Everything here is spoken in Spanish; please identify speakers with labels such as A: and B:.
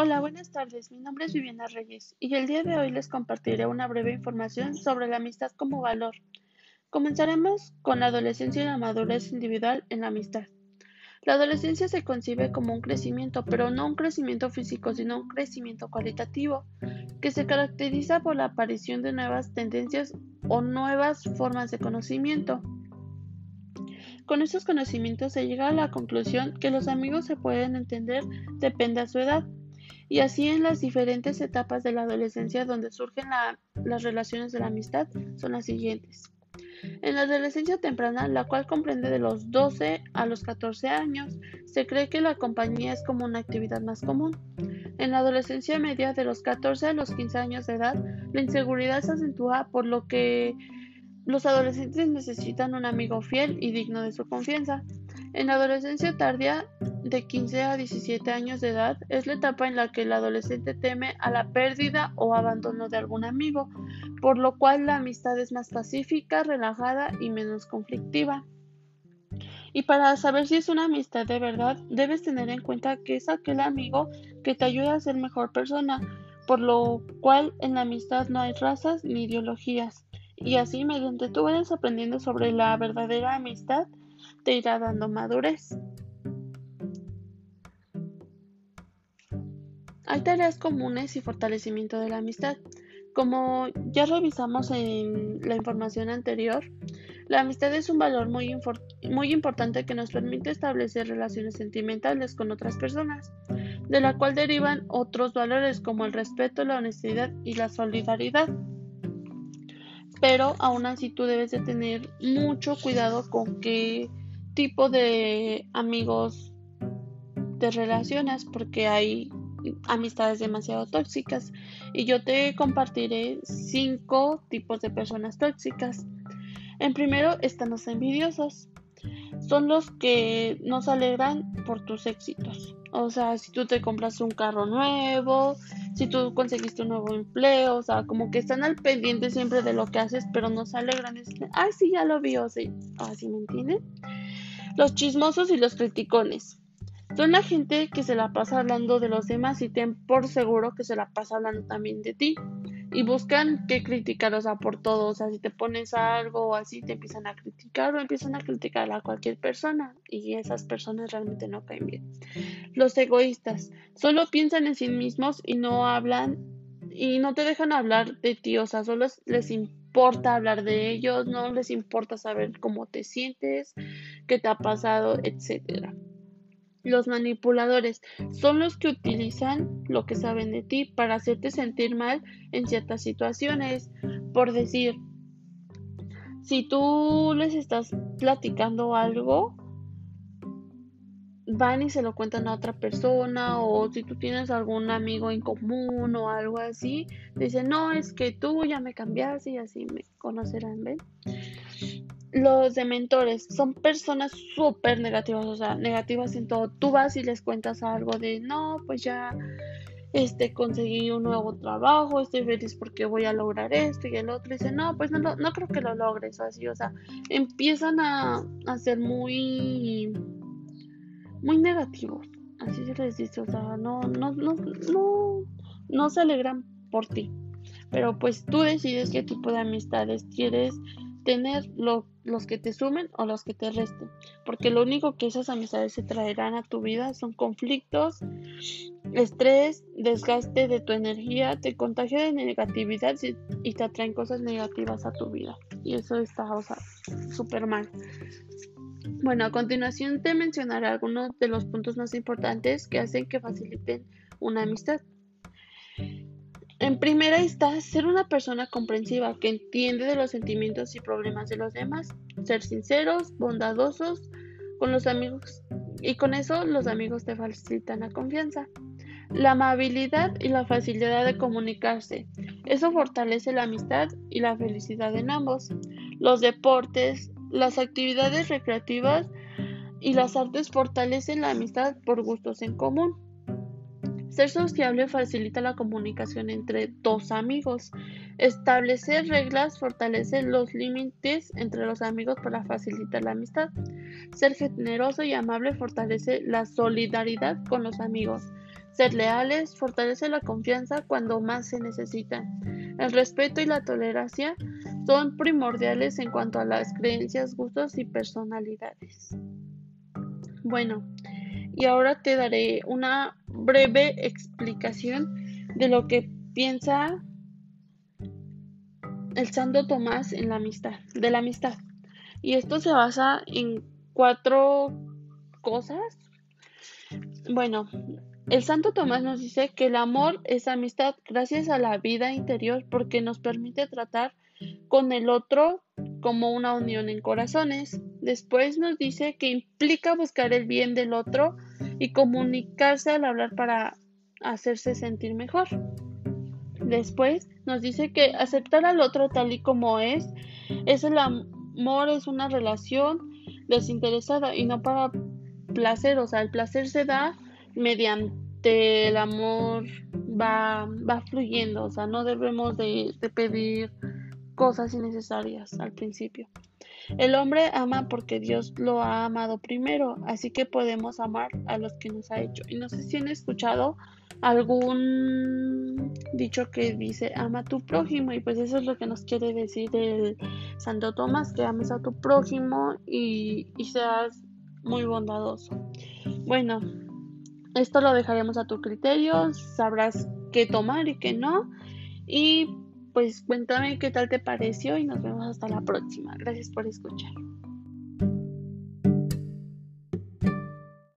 A: Hola, buenas tardes. Mi nombre es Viviana Reyes y el día de hoy les compartiré una breve información sobre la amistad como valor. Comenzaremos con la adolescencia y la madurez individual en la amistad. La adolescencia se concibe como un crecimiento, pero no un crecimiento físico, sino un crecimiento cualitativo, que se caracteriza por la aparición de nuevas tendencias o nuevas formas de conocimiento. Con estos conocimientos se llega a la conclusión que los amigos se pueden entender depende a su edad, y así en las diferentes etapas de la adolescencia donde surgen las relaciones de la amistad son las siguientes. En la adolescencia temprana, la cual comprende de los 12 a los 14 años, se cree que la compañía es como una actividad más común. En la adolescencia media, de los 14 a los 15 años de edad, la inseguridad se acentúa por lo que los adolescentes necesitan un amigo fiel y digno de su confianza. En la adolescencia tardía, de 15 a 17 años de edad, es la etapa en la que el adolescente teme a la pérdida o abandono de algún amigo, por lo cual la amistad es más pacífica, relajada y menos conflictiva. Y para saber si es una amistad de verdad, debes tener en cuenta que es aquel amigo que te ayuda a ser mejor persona, por lo cual en la amistad no hay razas ni ideologías. Y así, mediante tú vayas aprendiendo sobre la verdadera amistad, te irá dando madurez. Hay tareas comunes y fortalecimiento de la amistad. Como ya revisamos en la información anterior, la amistad es un valor muy, muy, importante que nos permite establecer relaciones sentimentales con otras personas, de la cual derivan otros valores como el respeto, la honestidad y la solidaridad pero aún así tú debes de tener mucho cuidado con qué tipo de amigos te relacionas porque hay amistades demasiado tóxicas y yo te compartiré cinco tipos de personas tóxicas. En primero están los envidiosos. Son los que nos alegran por tus éxitos. O sea, si tú te compras un carro nuevo, si tú conseguiste un nuevo empleo, o sea, como que están al pendiente siempre de lo que haces, pero no se alegran. Es ay, sí, ya lo vi, o sí, así me entienden. Los chismosos y los criticones. Son la gente que se la pasa hablando de los demás y ten por seguro que se la pasa hablando también de ti. Y buscan que criticar, o sea, por todo. O sea, si te pones algo o así, te empiezan a criticar o empiezan a criticar a cualquier persona. Y esas personas realmente no caen bien. Los egoístas solo piensan en sí mismos y no hablan y no te dejan hablar de ti. O sea, solo les importa hablar de ellos, no les importa saber cómo te sientes, qué te ha pasado, etcétera. Los manipuladores son los que utilizan lo que saben de ti para hacerte sentir mal en ciertas situaciones. Por decir, si tú les estás platicando algo, van y se lo cuentan a otra persona o si tú tienes algún amigo en común o algo así, dicen, no, es que tú ya me cambiaste y así me conocerán, ¿ven? Los dementores son personas súper negativas, o sea, negativas en todo. Tú vas y les cuentas algo de, no, pues ya este, conseguí un nuevo trabajo, estoy feliz porque voy a lograr esto y el otro dice, no, pues no, no creo que lo logres así, o sea, empiezan a, a ser muy, muy negativos, así se les dice, o sea, no, no, no, no, no se alegran por ti, pero pues tú decides qué tipo de amistades quieres tener los que te sumen o los que te resten, porque lo único que esas amistades se traerán a tu vida son conflictos, estrés, desgaste de tu energía, te contagia de negatividad y te atraen cosas negativas a tu vida. Y eso está, o sea, súper mal. Bueno, a continuación te mencionaré algunos de los puntos más importantes que hacen que faciliten una amistad. En primera está ser una persona comprensiva que entiende de los sentimientos y problemas de los demás, ser sinceros, bondadosos con los amigos y con eso los amigos te facilitan la confianza. La amabilidad y la facilidad de comunicarse. Eso fortalece la amistad y la felicidad en ambos. Los deportes, las actividades recreativas y las artes fortalecen la amistad por gustos en común. Ser sociable facilita la comunicación entre dos amigos. Establecer reglas fortalece los límites entre los amigos para facilitar la amistad. Ser generoso y amable fortalece la solidaridad con los amigos. ser leales, fortalece la confianza cuando más se necesitan. El respeto y la tolerancia son primordiales en cuanto a las creencias, gustos y personalidades. Bueno, y ahora te daré una breve explicación de lo que piensa el Santo Tomás en la amistad, de la amistad. Y esto se basa en cuatro cosas. Bueno, el Santo Tomás nos dice que el amor es amistad gracias a la vida interior porque nos permite tratar con el otro como una unión en corazones. Después nos dice que implica buscar el bien del otro y comunicarse al hablar para hacerse sentir mejor. Después nos dice que aceptar al otro tal y como es es el amor, es una relación desinteresada y no para placer, o sea, el placer se da mediante el amor va, va fluyendo, o sea, no debemos de, de pedir cosas innecesarias al principio. El hombre ama porque Dios lo ha amado primero, así que podemos amar a los que nos ha hecho. Y no sé si han escuchado algún dicho que dice ama a tu prójimo y pues eso es lo que nos quiere decir el Santo Tomás, que ames a tu prójimo y, y seas muy bondadoso. Bueno, esto lo dejaremos a tu criterio, sabrás qué tomar y qué no. Y pues cuéntame qué tal te pareció y nos vemos hasta la próxima. Gracias por escuchar.